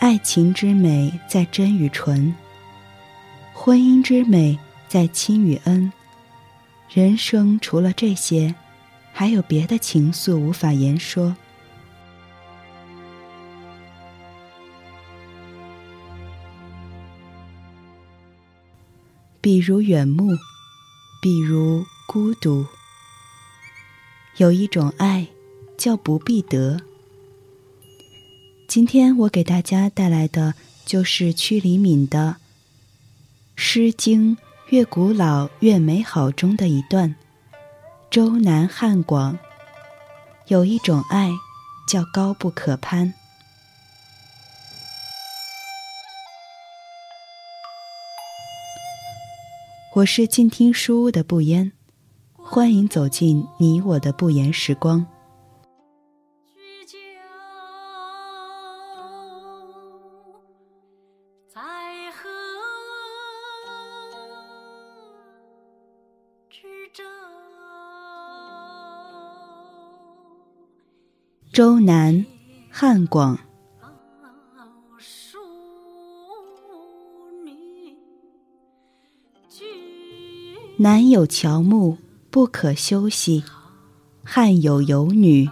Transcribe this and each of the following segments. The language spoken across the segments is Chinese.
爱情之美在真与纯，婚姻之美在亲与恩。人生除了这些，还有别的情愫无法言说。比如远目，比如孤独。有一种爱，叫不必得。今天我给大家带来的就是屈黎敏的《诗经》越古老越美好中的一段：周南汉广，有一种爱，叫高不可攀。我是静听书屋的不言，欢迎走进你我的不言时光。周南，汉广。南有乔木，不可休息；汉有游女，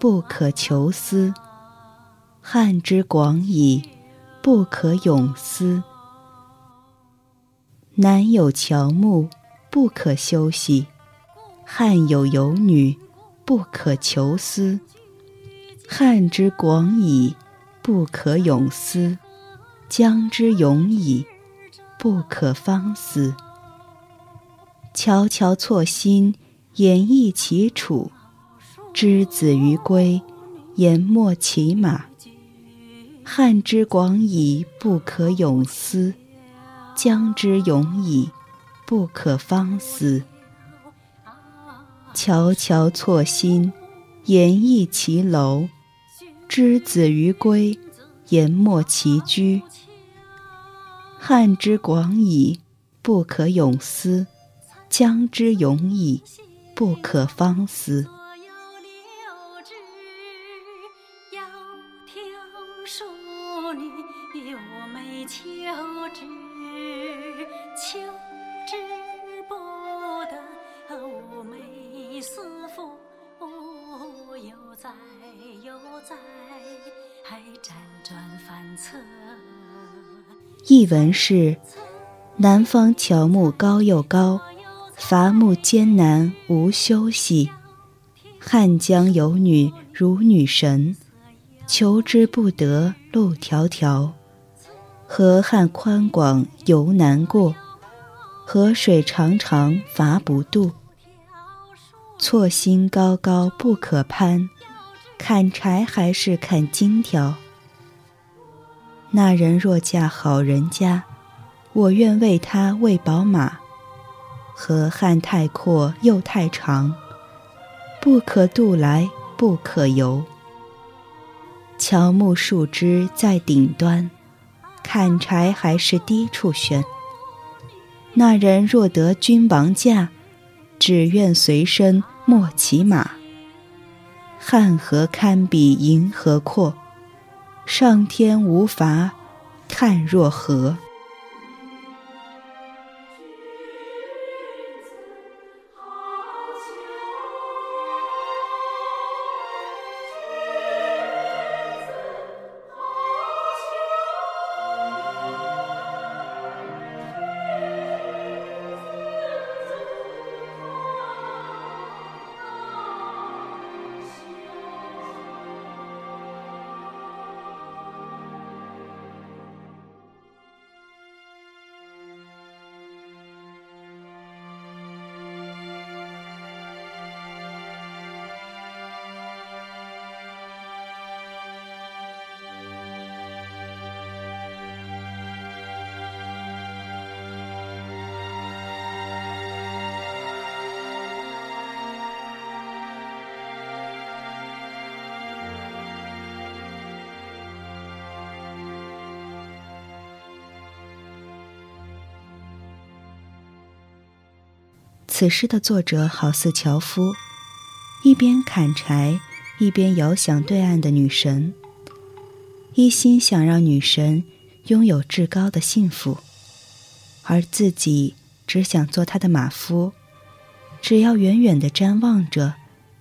不可求思。汉之广矣，不可咏思。南有乔木，不可休息；汉有游女，不可求思。汉之广矣，不可泳思。江之永矣，不可方思。悄悄错薪，演绎其楚；之子于归，言莫其马。汉之广矣，不可泳思；江之永矣，不可方思。悄悄错薪，言意其楼；之子于归，言莫其居。汉之广矣，不可咏思。江之永矣，不可方思。又在辗转反侧译文是：南方乔木高又高。伐木艰难无休息，汉江有女如女神，求之不得路迢迢。河汉宽广犹难过，河水长长伐不渡。错心高高不可攀，砍柴还是砍金条。那人若嫁好人家，我愿为他喂饱马。河汉太阔又太长，不可渡来，不可游。乔木树枝在顶端，砍柴还是低处悬。那人若得君王驾，只愿随身莫骑马。汉河堪比银河阔，上天无法看若何。此诗的作者好似樵夫，一边砍柴，一边遥想对岸的女神。一心想让女神拥有至高的幸福，而自己只想做她的马夫，只要远远的瞻望着，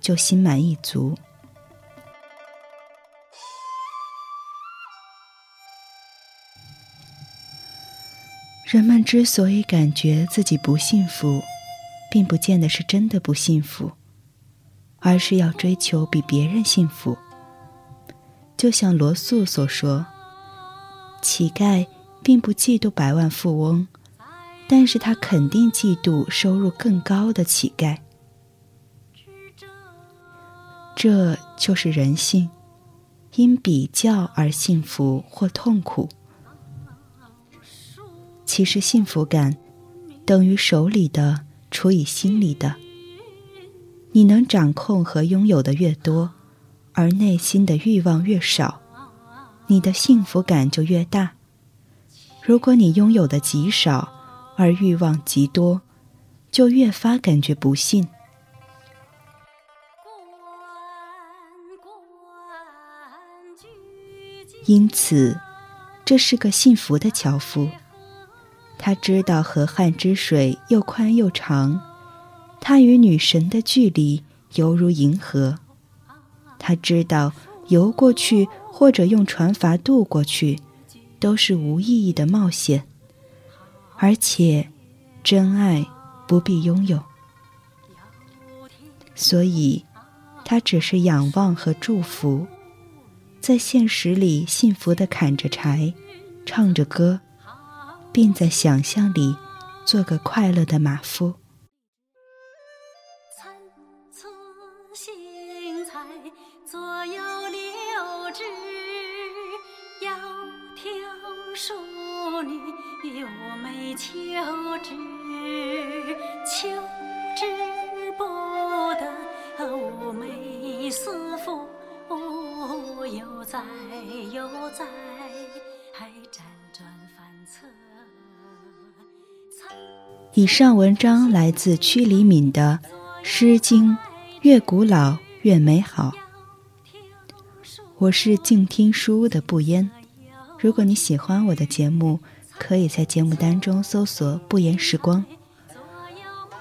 就心满意足。人们之所以感觉自己不幸福，并不见得是真的不幸福，而是要追求比别人幸福。就像罗素所说：“乞丐并不嫉妒百万富翁，但是他肯定嫉妒收入更高的乞丐。”这就是人性，因比较而幸福或痛苦。其实幸福感等于手里的除以心里的，你能掌控和拥有的越多。而内心的欲望越少，你的幸福感就越大。如果你拥有的极少，而欲望极多，就越发感觉不幸。因此，这是个幸福的樵夫。他知道河汉之水又宽又长，他与女神的距离犹如银河。他知道，游过去或者用船筏渡过去，都是无意义的冒险。而且，真爱不必拥有，所以，他只是仰望和祝福，在现实里幸福的砍着柴，唱着歌，并在想象里做个快乐的马夫。求知，求之不得，寤寐思妇，悠哉悠哉，以上文章来自屈黎敏的《诗经》，越古老越美好。我是静听书屋的不言。如果你喜欢我的节目，可以在节目单中搜索“不言时光”，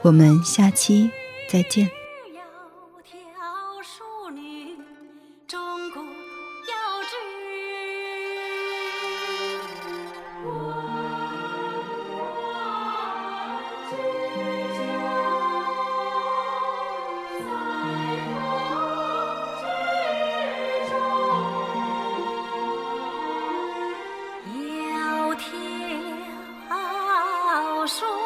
我们下期再见。说。